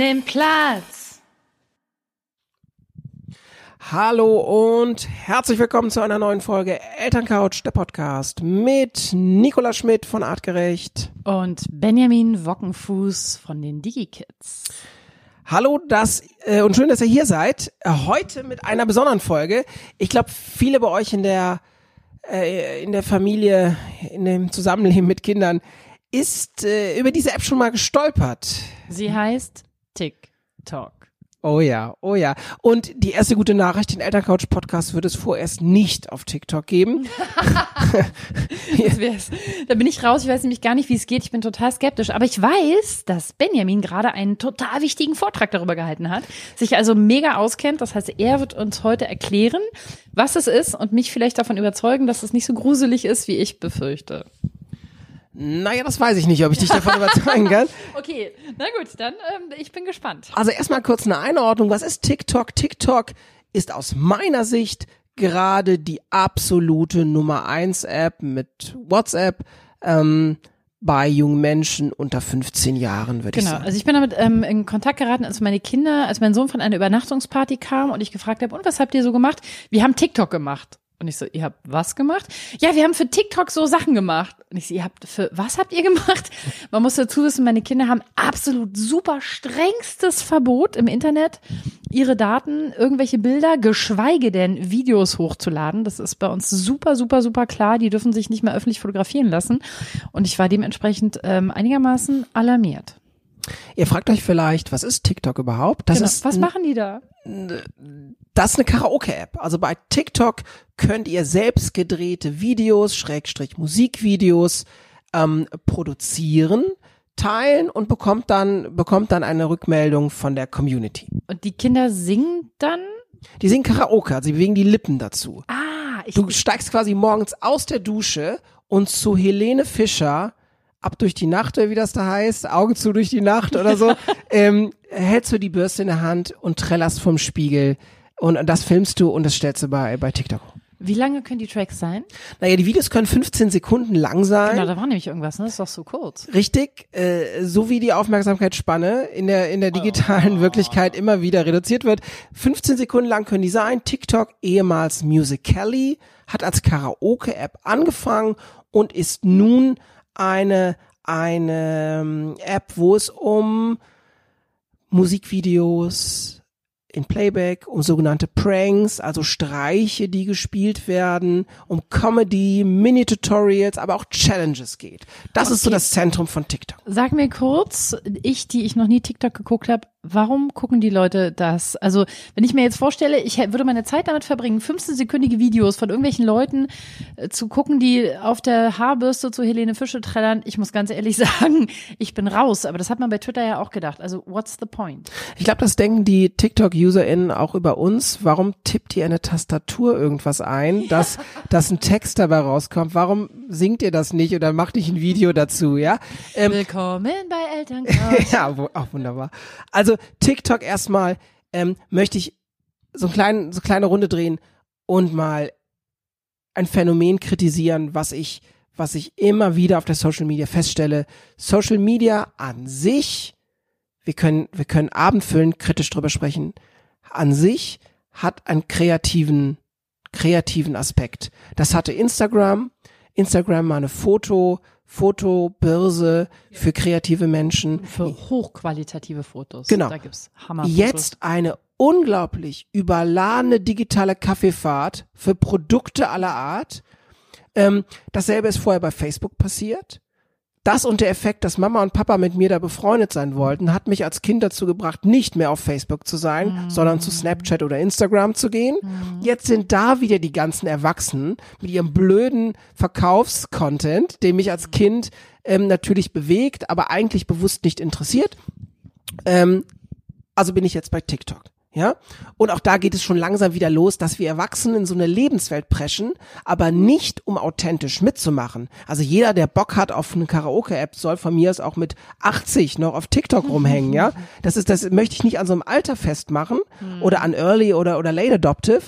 Nimm Platz. Hallo und herzlich willkommen zu einer neuen Folge Elterncouch, der Podcast mit Nicola Schmidt von Artgerecht. Und Benjamin Wockenfuß von den DigiKids. Hallo, das äh, und schön, dass ihr hier seid. Äh, heute mit einer besonderen Folge. Ich glaube, viele bei euch in der äh, in der Familie, in dem Zusammenleben mit Kindern ist äh, über diese App schon mal gestolpert. Sie heißt TikTok. Oh ja, oh ja. Und die erste gute Nachricht, den Elterncouch Podcast wird es vorerst nicht auf TikTok geben. Da bin ich raus. Ich weiß nämlich gar nicht, wie es geht. Ich bin total skeptisch. Aber ich weiß, dass Benjamin gerade einen total wichtigen Vortrag darüber gehalten hat, sich also mega auskennt. Das heißt, er wird uns heute erklären, was es ist und mich vielleicht davon überzeugen, dass es nicht so gruselig ist, wie ich befürchte. Naja, das weiß ich nicht, ob ich dich davon überzeugen kann. Okay, na gut, dann ähm, ich bin gespannt. Also erstmal kurz eine Einordnung. Was ist TikTok? TikTok ist aus meiner Sicht gerade die absolute Nummer eins App mit WhatsApp ähm, bei jungen Menschen unter 15 Jahren, würde ich Genau, sagen. also ich bin damit ähm, in Kontakt geraten, als meine Kinder, als mein Sohn von einer Übernachtungsparty kam und ich gefragt habe, und was habt ihr so gemacht? Wir haben TikTok gemacht. Und ich so, ihr habt was gemacht? Ja, wir haben für TikTok so Sachen gemacht. Und ich so, ihr habt für was habt ihr gemacht? Man muss dazu wissen, meine Kinder haben absolut super strengstes Verbot im Internet, ihre Daten, irgendwelche Bilder, geschweige denn Videos hochzuladen. Das ist bei uns super, super, super klar. Die dürfen sich nicht mehr öffentlich fotografieren lassen. Und ich war dementsprechend ähm, einigermaßen alarmiert. Ihr fragt euch vielleicht, was ist TikTok überhaupt? Das Genau. ist was machen die da? Das ist eine Karaoke-App. Also bei TikTok könnt ihr selbst gedrehte Videos, Schrägstrich Musikvideos ähm, produzieren, teilen und bekommt dann bekommt dann eine Rückmeldung von der Community. Und die Kinder singen dann? Die singen Karaoke, also sie bewegen die Lippen dazu. Ah, ich, Du steigst quasi morgens aus der Dusche und zu Helene Fischer ab durch die Nacht oder wie das da heißt, Augen zu durch die Nacht oder so, ähm, hältst du die Bürste in der Hand und trällerst vom Spiegel und das filmst du und das stellst du bei, bei TikTok. wie lange können die Tracks sein? Naja, die Videos können 15 Sekunden lang sein. Genau, da war nämlich irgendwas, ne? Das ist doch so kurz. Richtig, äh, so wie die Aufmerksamkeitsspanne in der, in der digitalen Wirklichkeit immer wieder reduziert wird. 15 Sekunden lang können die sein. TikTok, ehemals Musical.ly, hat als Karaoke-App angefangen und ist nun eine, eine ähm, App, wo es um Musikvideos in Playback, um sogenannte Pranks, also Streiche, die gespielt werden, um Comedy, Mini-Tutorials, aber auch Challenges geht. Das ist so Okay. das Zentrum von TikTok. Sag mir kurz, ich, die ich noch nie TikTok geguckt habe, warum gucken die Leute das? Also, wenn ich mir jetzt vorstelle, ich würde meine Zeit damit verbringen, 15-sekündige Videos von irgendwelchen Leuten äh, zu gucken, die auf der Haarbürste zu Helene Fische trällern, ich muss ganz ehrlich sagen, ich bin raus. Aber das hat man bei Twitter ja auch gedacht. Also, what's the point? Ich glaube, das denken die TikTok-UserInnen auch über uns. Warum tippt ihr in eine Tastatur irgendwas ein, dass, dass ein Text dabei rauskommt? Warum singt ihr das nicht oder macht nicht ein Video dazu, ja? Ähm, Willkommen bei Elterncouch. ja, wo, auch wunderbar. Also TikTok erstmal ähm, möchte ich so, einen kleinen, so kleine Runde drehen und mal ein Phänomen kritisieren, was ich, was ich immer wieder auf der Social Media feststelle. Social Media an sich, wir können, wir können abendfüllend kritisch drüber sprechen, an sich hat einen kreativen, kreativen Aspekt. Das hatte Instagram. Instagram war eine Foto, Fotobörse für kreative Menschen. Für hochqualitative Fotos. Genau. Da gibt's Hammer. Jetzt eine unglaublich überladene digitale Kaffeefahrt für Produkte aller Art. Ähm, dasselbe ist vorher bei Facebook passiert. Das und der Effekt, dass Mama und Papa mit mir da befreundet sein wollten, hat mich als Kind dazu gebracht, nicht mehr auf Facebook zu sein, sondern zu Snapchat oder Instagram zu gehen. Jetzt sind da wieder die ganzen Erwachsenen mit ihrem blöden Verkaufscontent, den mich als Kind ähm, natürlich bewegt, aber eigentlich bewusst nicht interessiert. Ähm, also bin ich jetzt bei TikTok. Ja? Und auch da geht es schon langsam wieder los, dass wir Erwachsenen in so eine Lebenswelt preschen, aber nicht um authentisch mitzumachen. Also jeder, der Bock hat auf eine Karaoke-App, soll von mir aus auch mit 80 noch auf TikTok rumhängen, ja? Das ist, das möchte ich nicht an so einem Alter festmachen oder an Early oder, oder Late Adoptive.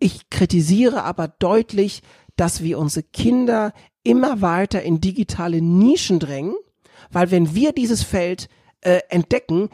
Ich kritisiere aber deutlich, dass wir unsere Kinder immer weiter in digitale Nischen drängen, weil wenn wir dieses Feld äh, entdecken,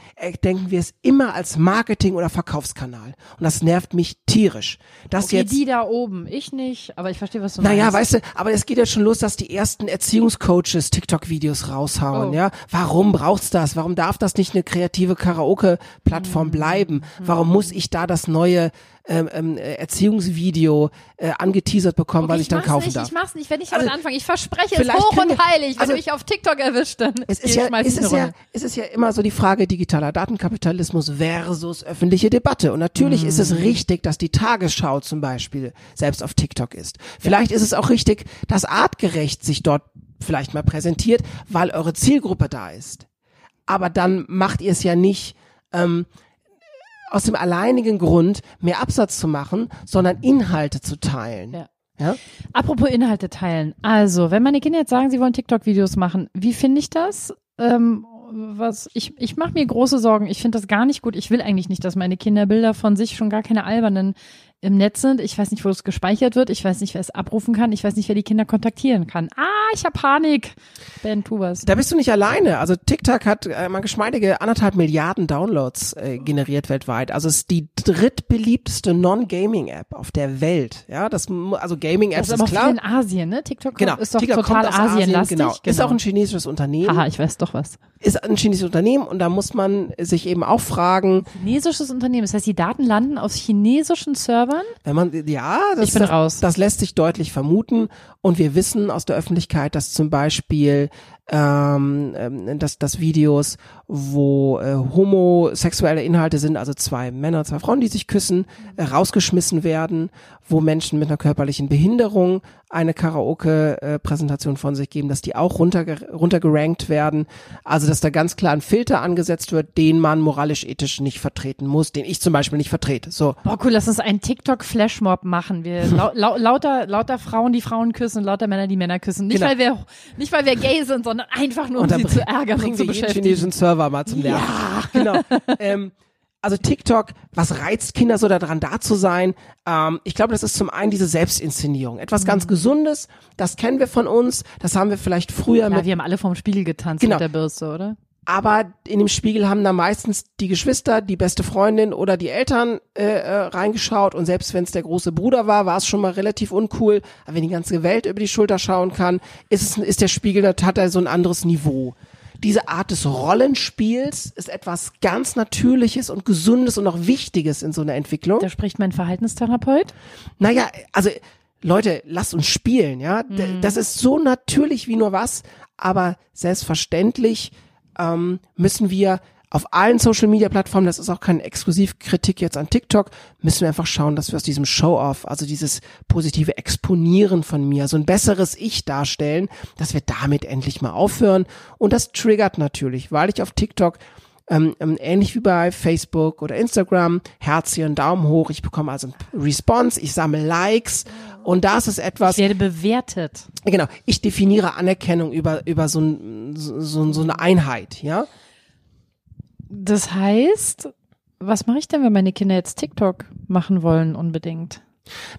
denken wir es immer als Marketing- oder Verkaufskanal. Und das nervt mich tierisch. Dass Okay, jetzt, die da oben, ich nicht, aber ich verstehe, was du naja, meinst. weißt du, aber es geht jetzt schon los, dass die ersten Erziehungscoaches TikTok-Videos raushauen, Oh. ja. Warum braucht's das? Warum darf das nicht eine kreative Mhm. Karaoke-Plattform bleiben? Warum muss ich da das neue ähm, ähm, äh, Erziehungsvideo äh, angeteasert bekommen, Okay, weil ich dann mach's kaufen nicht, darf? Ich mach's nicht, ich werde nicht Also, damit anfangen. Ich verspreche es hoch und wir- heilig. Wenn also- du mich auf TikTok erwischt, dann Es ist ja, es ich ist ja, es ist ja immer so die Frage digitaler Datenkapitalismus versus öffentliche Debatte. Und natürlich ist Mhm. es richtig, dass die Tagesschau zum Beispiel selbst auf TikTok ist. Vielleicht ist es auch richtig, dass artgerecht sich dort vielleicht mal präsentiert, weil eure Zielgruppe da ist. Aber dann macht ihr es ja nicht, ähm, aus dem alleinigen Grund, mehr Absatz zu machen, sondern Inhalte zu teilen. Ja. Ja? Apropos Inhalte teilen. Also, wenn meine Kinder jetzt sagen, sie wollen TikTok-Videos machen, wie finde ich das? Ähm, was ich ich mache mir große Sorgen. Ich finde das gar nicht gut. Ich will eigentlich nicht, dass meine Kinder Bilder von sich schon gar keine albernen im Netz sind. Ich weiß nicht, wo es gespeichert wird. Ich weiß nicht, wer es abrufen kann. Ich weiß nicht, wer die Kinder kontaktieren kann. Ah, ich habe Panik. Ben, tu was. Da bist du nicht alleine. Also TikTok hat äh, mal geschmeidige anderthalb Milliarden Downloads äh, generiert weltweit. Also es ist die drittbeliebteste Non-Gaming-App auf der Welt. Ja, das also Gaming-Apps ist ist, klar. in Asien, ne? TikTok Genau, ist doch TikTok total kommt aus asienlastig. Genau. Ist auch ein chinesisches Unternehmen. Haha, ich weiß doch was. Ist ein chinesisches Unternehmen und da muss man sich eben auch fragen, Chinesisches Unternehmen. Das heißt, die Daten landen auf chinesischen Servern. Wenn man ja, das, Ich bin das, raus. das lässt sich deutlich vermuten und wir wissen aus der Öffentlichkeit, dass zum Beispiel ähm, ähm, dass, dass Videos, wo äh, homosexuelle Inhalte sind, also zwei Männer, zwei Frauen, die sich küssen, äh, rausgeschmissen werden, wo Menschen mit einer körperlichen Behinderung eine Karaoke-Präsentation von sich geben, dass die auch runterge runtergerankt werden. Also dass da ganz klar ein Filter angesetzt wird, den man moralisch-ethisch nicht vertreten muss, den ich zum Beispiel nicht vertrete. So. Boah, cool, lass uns einen TikTok-Flashmob machen. Wir lau lau lauter, lauter Frauen, die Frauen küssen lauter Männer, die Männer küssen. Nicht, Genau. weil wir, nicht weil wir gay sind, sondern einfach nur, um sie zu ärgern bringen und zu beschäftigen. chinesischen Server mal zum Lernen. Genau. ähm, also TikTok, was reizt Kinder so daran, da zu sein? Ähm, ich glaube, das ist zum einen diese Selbstinszenierung. Etwas ganz Mhm. Gesundes, das kennen wir von uns, das haben wir vielleicht früher Ja, mit, wir haben alle vorm Spiegel getanzt Genau. mit der Bürste, oder? Aber in dem Spiegel haben da meistens die Geschwister, die beste Freundin oder die Eltern äh, äh, reingeschaut und selbst wenn es der große Bruder war, war es schon mal relativ uncool. Aber wenn die ganze Welt über die Schulter schauen kann, ist es ist der Spiegel, hat er so ein anderes Niveau. Diese Art des Rollenspiels ist etwas ganz Natürliches und Gesundes und auch Wichtiges in so einer Entwicklung. Da spricht mein Verhaltenstherapeut. Naja, also Leute, lasst uns spielen, ja. Mhm. Das ist so natürlich wie nur was, aber selbstverständlich ähm, müssen wir auf allen Social Media Plattformen, das ist auch keine Exklusivkritik jetzt an TikTok, müssen wir einfach schauen, dass wir aus diesem Show-off, also dieses positive Exponieren von mir, so ein besseres Ich darstellen, dass wir damit endlich mal aufhören. Und das triggert natürlich, weil ich auf TikTok ähm, ähm, ähnlich wie bei Facebook oder Instagram, Herzchen, Daumen hoch, ich bekomme also Response, ich sammle Likes und das ist etwas, Ich werde bewertet. genau, ich definiere Anerkennung über, über so, ein, so, so eine Einheit, ja. Das heißt, was mache ich denn, wenn meine Kinder jetzt TikTok machen wollen unbedingt?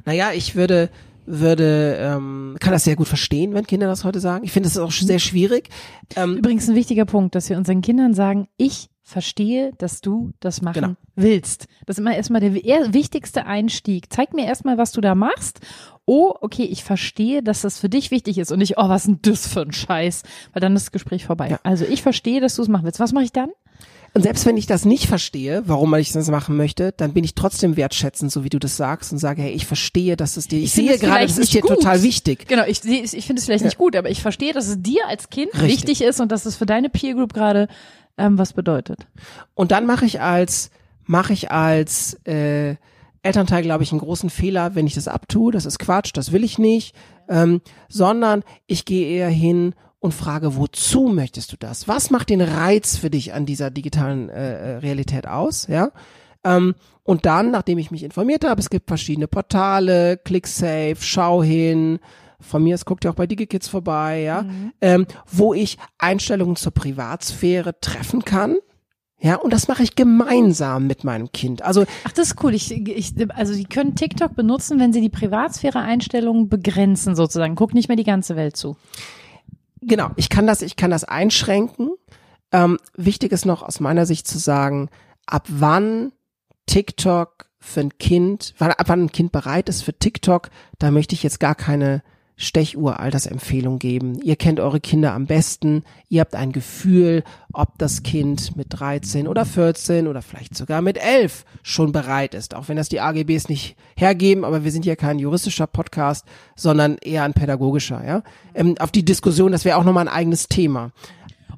Naja, ich würde, würde, ähm, kann das sehr gut verstehen, wenn Kinder das heute sagen. Ich finde das ist auch sch- sehr schwierig. Ähm, Übrigens ein wichtiger Punkt, dass wir unseren Kindern sagen, ich verstehe, dass du das machen Genau. willst. Das ist immer erstmal der wichtigste Einstieg. Zeig mir erstmal, was du da machst. Oh, okay, ich verstehe, dass das für dich wichtig ist und nicht, oh, was ist denn das für ein Scheiß? Weil dann ist das Gespräch vorbei. Ja. Also ich verstehe, dass du es machen willst. Was mache ich dann? Und selbst wenn ich das nicht verstehe, warum ich das machen möchte, dann bin ich trotzdem wertschätzend, so wie du das sagst, und sage, hey, ich verstehe, dass es dir, ich, Ich sehe es gerade, das ist dir gut. total wichtig. Genau, ich, sehe- ich finde es vielleicht nicht gut, aber ich verstehe, dass es dir als Kind Richtig. wichtig ist und dass es für deine Peer Group gerade ähm, was bedeutet. Und dann mache ich als, mache ich als äh, Elternteil, glaube ich, einen großen Fehler, wenn ich das abtue. Das ist Quatsch, das will ich nicht. Ähm, sondern ich gehe eher hin und frage, wozu möchtest du das? Was macht den Reiz für dich an dieser digitalen äh, äh, Realität aus? Ja. Ähm, und dann, nachdem ich mich informiert habe, es gibt verschiedene Portale, ClickSafe, Schau hin, von mir, es guckt ja auch bei DigiKids vorbei, ja, ähm, wo ich Einstellungen zur Privatsphäre treffen kann. Ja, und das mache ich gemeinsam mit meinem Kind. Also Ach, das ist cool. Ich, ich, also die können TikTok benutzen, wenn sie die Privatsphäre-Einstellungen begrenzen sozusagen. Guck nicht mehr die ganze Welt zu. genau, ich kann das, ich kann das einschränken. ähm, wichtig ist noch aus meiner Sicht zu sagen, ab wann TikTok für ein Kind, wann, ab wann ein Kind bereit ist für TikTok, da möchte ich jetzt gar keine Stechuhr Altersempfehlung geben. Ihr kennt eure Kinder am besten. Ihr habt ein Gefühl, ob das Kind mit 13 oder 14 oder vielleicht sogar mit 11 schon bereit ist. Auch wenn das die AGBs nicht hergeben, aber wir sind ja kein juristischer Podcast, sondern eher ein pädagogischer, ja. Ähm, auf die Diskussion, das wäre auch nochmal ein eigenes Thema.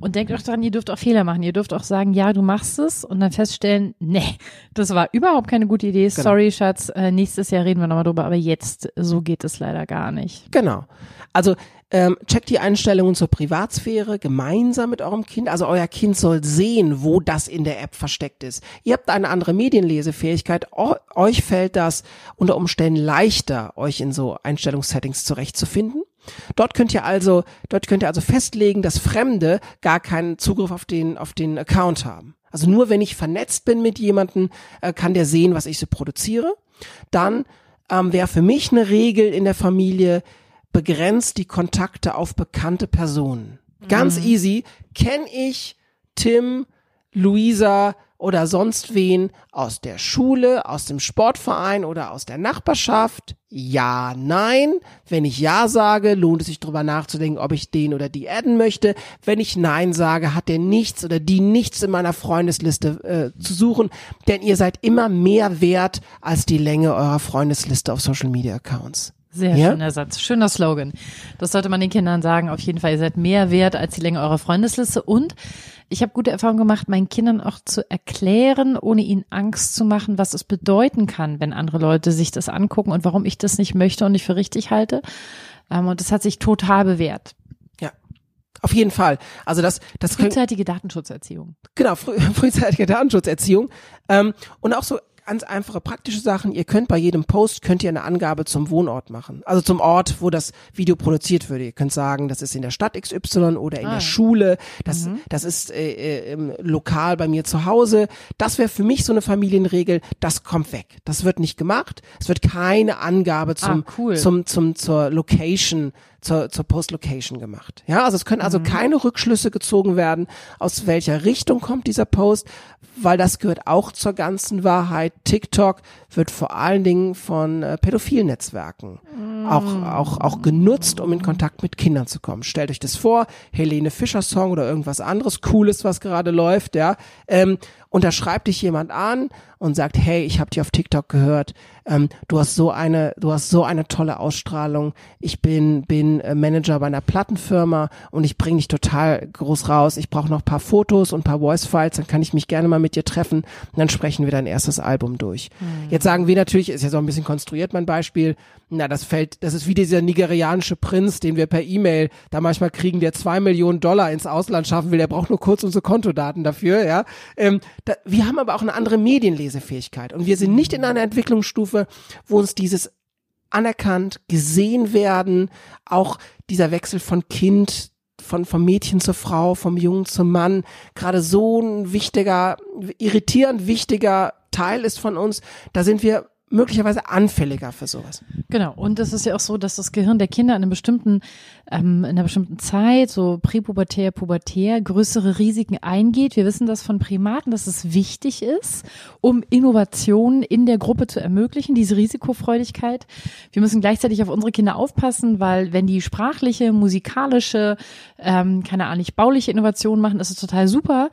Und denkt auch daran, ihr dürft auch Fehler machen. Ihr dürft auch sagen, ja, du machst es und dann feststellen, nee, das war überhaupt keine gute Idee. Genau. Sorry, Schatz, äh, nächstes Jahr reden wir nochmal drüber, aber jetzt, so geht es leider gar nicht. Genau. Also ähm, checkt die Einstellungen zur Privatsphäre gemeinsam mit eurem Kind. Also euer Kind soll sehen, wo das in der App versteckt ist. Ihr habt eine andere Medienlesefähigkeit. O euch fällt das unter Umständen leichter, euch in so Einstellungssettings zurechtzufinden. Dort könnt ihr also, dort könnt ihr also festlegen, dass Fremde gar keinen Zugriff auf den, auf den Account haben. Also nur wenn ich vernetzt bin mit jemandem, äh, kann der sehen, was ich so produziere. Dann ähm, wäre für mich eine Regel in der Familie, begrenzt die Kontakte auf bekannte Personen. Ganz mhm. easy. Kenn ich Tim, Luisa, oder sonst wen aus der Schule, aus dem Sportverein oder aus der Nachbarschaft? Ja, nein. Wenn ich Ja sage, lohnt es sich drüber nachzudenken, ob ich den oder die adden möchte. Wenn ich Nein sage, hat der nichts oder die nichts in meiner Freundesliste äh, zu suchen, denn ihr seid immer mehr wert als die Länge eurer Freundesliste auf Social Media Accounts. Sehr ja? schöner Satz, schöner Slogan. Das sollte man den Kindern sagen. Auf jeden Fall, ihr seid mehr wert als die Länge eurer Freundesliste. Und ich habe gute Erfahrungen gemacht, meinen Kindern auch zu erklären, ohne ihnen Angst zu machen, was es bedeuten kann, wenn andere Leute sich das angucken und warum ich das nicht möchte und nicht für richtig halte. Ähm, und das hat sich total bewährt. Ja, auf jeden Fall. Also das, das frühzeitige Datenschutzerziehung. Genau, früh, frühzeitige Datenschutzerziehung ähm, und auch so ganz einfache praktische Sachen. Ihr könnt bei jedem Post könnt ihr eine Angabe zum Wohnort machen. Also zum Ort, wo das Video produziert würde. Ihr könnt sagen, das ist in der Stadt XY oder in ah. der Schule. Das, mhm. das ist äh, äh, lokal bei mir zu Hause. Das wäre für mich so eine Familienregel. Das kommt weg. Das wird nicht gemacht. Es wird keine Angabe zum, ah, cool. zum, zum, zur Location zur, zur Post-Location gemacht. Ja, also es können also mhm. keine Rückschlüsse gezogen werden, aus welcher Richtung kommt dieser Post, weil das gehört auch zur ganzen Wahrheit. TikTok wird vor allen Dingen von äh, pädophilen Netzwerken mhm. auch, auch, auch genutzt, um in Kontakt mit Kindern zu kommen. Stellt euch das vor, Helene Fischer Song oder irgendwas anderes Cooles, was gerade läuft, ja. Ähm, und da schreibt dich jemand an und sagt, hey, ich habe dich auf TikTok gehört, ähm, du hast so eine, du hast so eine tolle Ausstrahlung. Ich bin bin äh, Manager bei einer Plattenfirma und ich bringe dich total groß raus. Ich brauche noch paar Fotos und paar Voice Files, dann kann ich mich gerne mal mit dir treffen und dann sprechen wir dein erstes Album durch. Mhm. Jetzt sagen wir natürlich, ist ja so ein bisschen konstruiert mein Beispiel. Na, das fällt, das ist wie dieser nigerianische Prinz, den wir per E-Mail da manchmal kriegen, der zwei Millionen Dollar ins Ausland schaffen will. Der braucht nur kurz unsere Kontodaten dafür, ja. Ähm, da, wir haben aber auch eine andere Medienlesefähigkeit und wir sind nicht in einer Entwicklungsstufe, wo uns dieses anerkannt, gesehen werden, auch dieser Wechsel von Kind von vom Mädchen zur Frau, vom Jungen zum Mann, gerade so ein wichtiger, irritierend wichtiger Teil ist von uns. Da sind wir möglicherweise anfälliger für sowas. Genau. Und es ist ja auch so, dass das Gehirn der Kinder in einer bestimmten, ähm, in einer bestimmten Zeit, so präpubertär, pubertär, größere Risiken eingeht. Wir wissen das von Primaten, dass es wichtig ist, um Innovationen in der Gruppe zu ermöglichen, diese Risikofreudigkeit. Wir müssen gleichzeitig auf unsere Kinder aufpassen, weil wenn die sprachliche, musikalische, ähm, keine Ahnung, bauliche Innovationen machen, ist es total super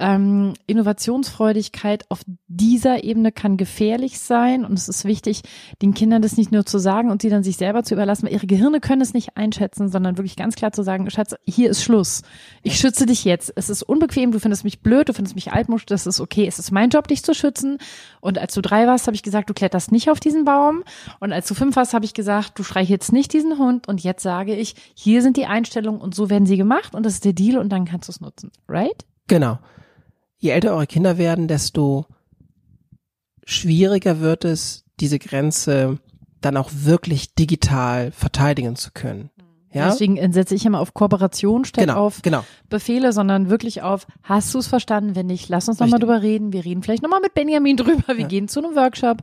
ähm, Innovationsfreudigkeit auf dieser Ebene kann gefährlich sein und es ist wichtig, den Kindern das nicht nur zu sagen und sie dann sich selber zu überlassen, weil ihre Gehirne können es nicht einschätzen, sondern wirklich ganz klar zu sagen, Schatz, hier ist Schluss. Ich schütze dich jetzt. Es ist unbequem, du findest mich blöd, du findest mich altmusch, das ist okay. Es ist mein Job, dich zu schützen. Und als du drei warst, habe ich gesagt, du kletterst nicht auf diesen Baum. Und als du fünf warst, habe ich gesagt, du streichelst nicht diesen Hund. Und jetzt sage ich, hier sind die Einstellungen und so werden sie gemacht und das ist der Deal und dann kannst du es nutzen. Right? Genau je älter eure Kinder werden, desto schwieriger wird es, diese Grenze dann auch wirklich digital verteidigen zu können. Ja? Deswegen setze ich immer auf Kooperation statt Genau, auf genau. Befehle, sondern wirklich auf, hast du es verstanden? Wenn nicht, lass uns nochmal drüber reden. Wir reden vielleicht nochmal mit Benjamin drüber. Wir gehen zu einem Workshop.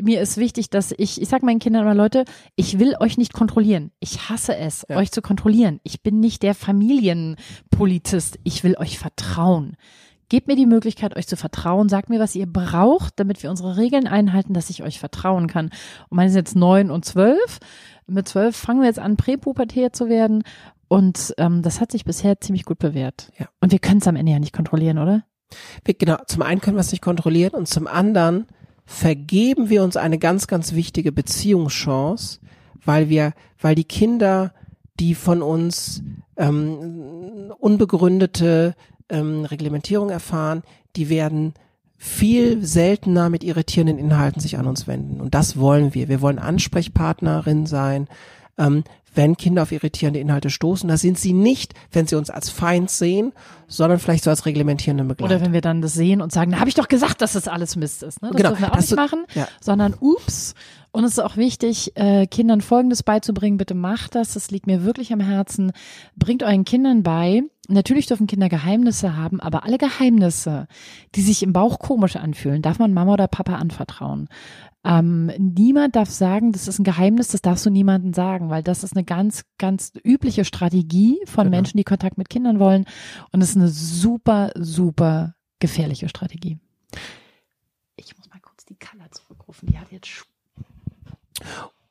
Mir ist wichtig, dass ich, ich sage meinen Kindern immer, Leute, ich will euch nicht kontrollieren. Ich hasse es, Ja. euch zu kontrollieren. Ich bin nicht der Familienpolizist. Ich will euch vertrauen. Gebt mir die Möglichkeit, euch zu vertrauen. Sagt mir, was ihr braucht, damit wir unsere Regeln einhalten, dass ich euch vertrauen kann. Und meine sind jetzt neun und zwölf. Mit zwölf fangen wir jetzt an, präpubertär zu werden. Und ähm, das hat sich bisher ziemlich gut bewährt. Ja. Und wir können es am Ende ja nicht kontrollieren, oder? Wir, genau, zum einen können wir es nicht kontrollieren und zum anderen vergeben wir uns eine ganz, ganz wichtige Beziehungschance, weil wir, weil die Kinder, die von uns ähm, unbegründete ähm, Reglementierung erfahren, die werden viel seltener mit irritierenden Inhalten sich an uns wenden. Und das wollen wir. Wir wollen Ansprechpartnerin sein, ähm, wenn Kinder auf irritierende Inhalte stoßen. Das sind sie nicht, wenn sie uns als Feind sehen, sondern vielleicht so als reglementierende Begleiter. Oder wenn wir dann das sehen und sagen, na, habe ich doch gesagt, dass das alles Mist ist. Ne? Das Genau, dürfen wir auch nicht so- machen, ja. sondern ups. Und es ist auch wichtig, äh, Kindern Folgendes beizubringen. Bitte macht das. Das liegt mir wirklich am Herzen. Bringt euren Kindern bei. Natürlich dürfen Kinder Geheimnisse haben, aber alle Geheimnisse, die sich im Bauch komisch anfühlen, darf man Mama oder Papa anvertrauen. Ähm, niemand darf sagen, das ist ein Geheimnis, das darfst du niemandem sagen, weil das ist eine ganz, ganz übliche Strategie von Genau. Menschen, die Kontakt mit Kindern wollen. Und es ist eine super, super gefährliche Strategie. Ich muss mal kurz die Color zurückrufen. Die hat jetzt Sch-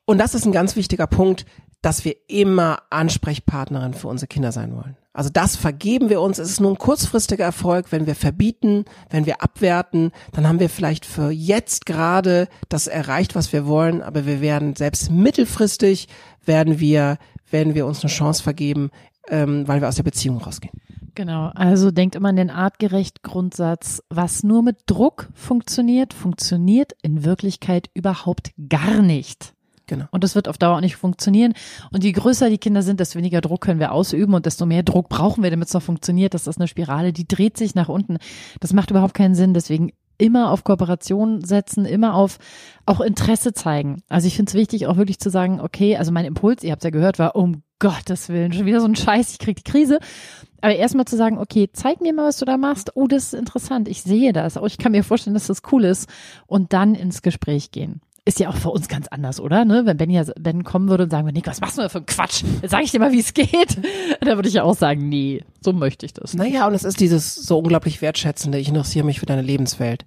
Und das ist ein ganz wichtiger Punkt, dass wir immer Ansprechpartnerin für unsere Kinder sein wollen. Also das vergeben wir uns. Es ist nur ein kurzfristiger Erfolg, wenn wir verbieten, wenn wir abwerten, dann haben wir vielleicht für jetzt gerade das erreicht, was wir wollen, aber wir werden selbst mittelfristig werden wir, werden wir uns eine Chance vergeben, ähm, weil wir aus der Beziehung rausgehen. Genau, also denkt immer an den artgerecht Grundsatz, was nur mit Druck funktioniert, funktioniert in Wirklichkeit überhaupt gar nicht. Genau. Und das wird auf Dauer auch nicht funktionieren. Und je größer die Kinder sind, desto weniger Druck können wir ausüben und desto mehr Druck brauchen wir, damit es noch funktioniert. Das ist eine Spirale, die dreht sich nach unten. Das macht überhaupt keinen Sinn. Deswegen immer auf Kooperation setzen, immer auf auch Interesse zeigen. Also ich finde es wichtig, auch wirklich zu sagen, okay, also mein Impuls, ihr habt ja gehört, war, um Gottes Willen, schon wieder so ein Scheiß, ich krieg die Krise. Aber erstmal zu sagen, okay, zeig mir mal, was du da machst. Oh, das ist interessant. Ich sehe das. Oh, ich kann mir vorstellen, dass das cool ist. Und dann ins Gespräch gehen. Ist ja auch für uns ganz anders, oder? Ne? Wenn Ben ja Ben kommen würde und sagen würde, Nick, was machst du denn für einen Quatsch? Jetzt sag ich dir mal, wie es geht. Dann würde ich ja auch sagen, nee, so möchte ich das. Naja, und es ist dieses so unglaublich wertschätzende, ich interessiere mich für deine Lebenswelt.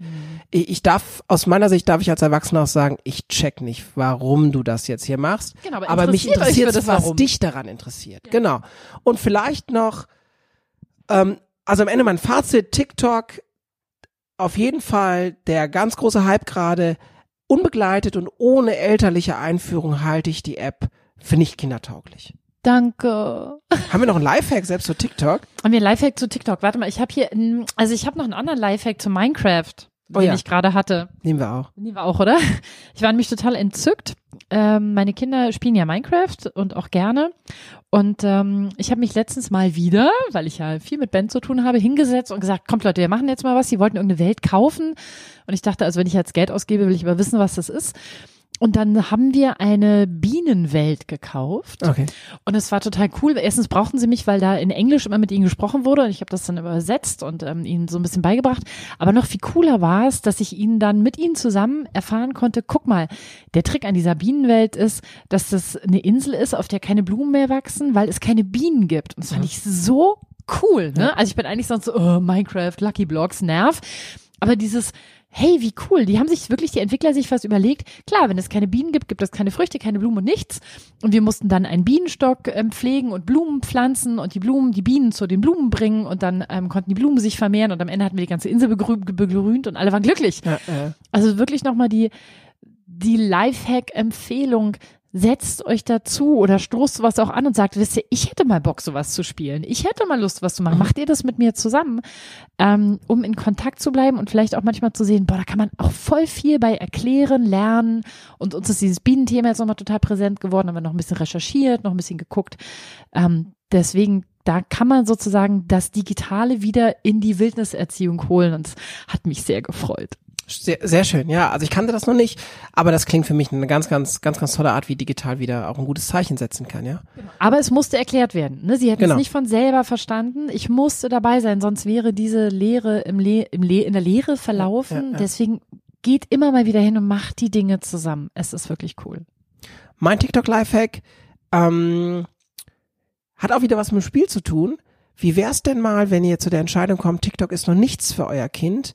Ich, ich darf, aus meiner Sicht darf ich als Erwachsener auch sagen, ich check nicht, warum du das jetzt hier machst. Genau, aber aber mich interessiert das was Warum. dich daran interessiert. Genau. Und vielleicht noch, ähm, also am Ende mein Fazit, TikTok, auf jeden Fall der ganz große Hype gerade, unbegleitet und ohne elterliche Einführung halte ich die App für nicht kindertauglich. Danke. Haben wir noch einen Lifehack selbst zu TikTok? Haben wir einen Lifehack zu TikTok? Warte mal, ich habe hier, ein- also ich habe noch einen anderen Lifehack zu Minecraft, Oh den ja. ich gerade hatte. Nehmen wir auch. Die war auch, oder? Ich war nämlich total entzückt. Ähm, meine Kinder spielen ja Minecraft und auch gerne. Und ähm, ich habe mich letztens mal wieder, weil ich ja viel mit Ben zu tun habe, hingesetzt und gesagt, kommt Leute, wir machen jetzt mal was. Sie wollten irgendeine Welt kaufen. Und ich dachte, also wenn ich jetzt Geld ausgebe, will ich aber wissen, was das ist. Und dann haben wir eine Bienenwelt gekauft. Okay. Und es war total cool. Erstens brauchten sie mich, weil da in Englisch immer mit ihnen gesprochen wurde und ich habe das dann übersetzt und ähm, ihnen so ein bisschen beigebracht. Aber noch viel cooler war es, dass ich ihnen dann mit ihnen zusammen erfahren konnte, guck mal, der Trick an dieser Bienenwelt ist, dass das eine Insel ist, auf der keine Blumen mehr wachsen, weil es keine Bienen gibt. Und das fand ich so cool. Ne? Also ich bin eigentlich sonst so, oh, Minecraft, Lucky Blocks, Nerv. Aber dieses, hey, wie cool, die haben sich wirklich, die Entwickler sich was überlegt. Klar, wenn es keine Bienen gibt, gibt es keine Früchte, keine Blumen und nichts. Und wir mussten dann einen Bienenstock ähm, pflegen und Blumen pflanzen und die Blumen, die Bienen zu den Blumen bringen und dann ähm, konnten die Blumen sich vermehren und am Ende hatten wir die ganze Insel begrü begrünt und alle waren glücklich. Ja, äh. Also wirklich nochmal die, die Lifehack-Empfehlung. Setzt euch dazu oder stoßt sowas auch an und sagt, wisst ihr, ich hätte mal Bock, sowas zu spielen. Ich hätte mal Lust, was zu machen. Macht ihr das mit mir zusammen, ähm, um in Kontakt zu bleiben und vielleicht auch manchmal zu sehen, boah, da kann man auch voll viel bei erklären, lernen. Und uns ist dieses Bienenthema jetzt nochmal total präsent geworden, haben wir noch ein bisschen recherchiert, noch ein bisschen geguckt. Ähm, deswegen, da kann man sozusagen das Digitale wieder in die Wildniserziehung holen und es hat mich sehr gefreut. Sehr, sehr schön, ja. Also ich kannte das noch nicht, aber das klingt für mich eine ganz, ganz, ganz, ganz tolle Art, wie digital wieder auch ein gutes Zeichen setzen kann, ja. Aber es musste erklärt werden. Ne? Sie hätten Genau. es nicht von selber verstanden. Ich musste dabei sein, sonst wäre diese Lehre im Le im Le in der Lehre verlaufen. Ja, ja. Deswegen geht immer mal wieder hin und macht die Dinge zusammen. Es ist wirklich cool. Mein TikTok Lifehack ähm, hat auch wieder was mit dem Spiel zu tun. Wie wär's denn mal, wenn ihr zu der Entscheidung kommt, TikTok ist noch nichts für euer Kind,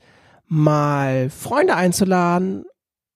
mal Freunde einzuladen,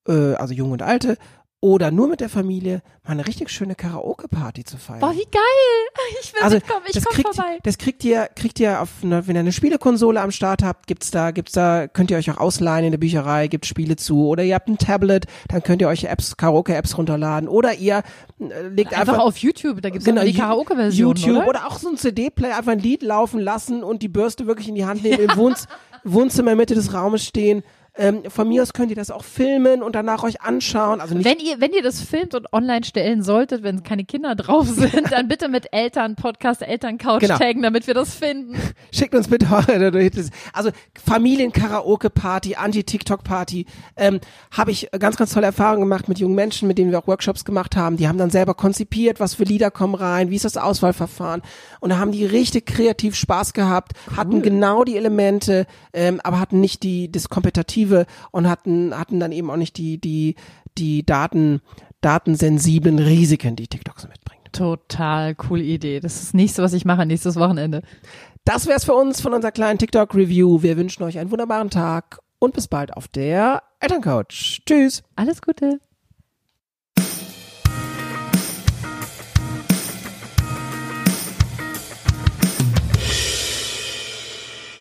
äh, also junge und alte, oder nur mit der Familie, mal eine richtig schöne Karaoke-Party zu feiern. Boah, wie geil! Ich will also mitkommen, ich das komm kriegt, vorbei. das kriegt ihr, kriegt ihr auf einer, wenn ihr eine Spielekonsole am Start habt, gibt's da, gibt's da, könnt ihr euch auch ausleihen in der Bücherei, gibt Spiele zu, oder ihr habt ein Tablet, dann könnt ihr euch Apps, Karaoke-Apps runterladen, oder ihr äh, legt Einfach, einfach, auf YouTube, da gibt's genau, die Karaoke-Version, YouTube oder? oder? auch so ein CD-Player, einfach ein Lied laufen lassen und die Bürste wirklich in die Hand nehmen, im Wohns Wohnzimmer in der Mitte des Raumes stehen. Ähm, von mir aus könnt ihr das auch filmen und danach euch anschauen. Also Wenn ihr, wenn ihr das filmt und online stellen solltet, wenn keine Kinder drauf sind, dann bitte mit Eltern, Podcast, Elterncouch Genau. taggen, damit wir das finden. Schickt uns bitte eure Also Familien-Karaoke-Party, Anti-TikTok-Party. Ähm, Habe ich ganz, ganz tolle Erfahrungen gemacht mit jungen Menschen, mit denen wir auch Workshops gemacht haben. Die haben dann selber konzipiert, was für Lieder kommen rein, wie ist das Auswahlverfahren. Und da haben die richtig kreativ Spaß gehabt, hatten genau die Elemente, ähm, aber hatten nicht die das Kompetitive und hatten hatten dann eben auch nicht die die die Daten datensensiblen Risiken, die TikTok so mitbringt. Total coole Idee. Das ist das nächste, was ich mache nächstes Wochenende. Das wär's für uns von unserer kleinen TikTok-Review. Wir wünschen euch einen wunderbaren Tag und bis bald auf der Elterncouch. Tschüss. Alles Gute.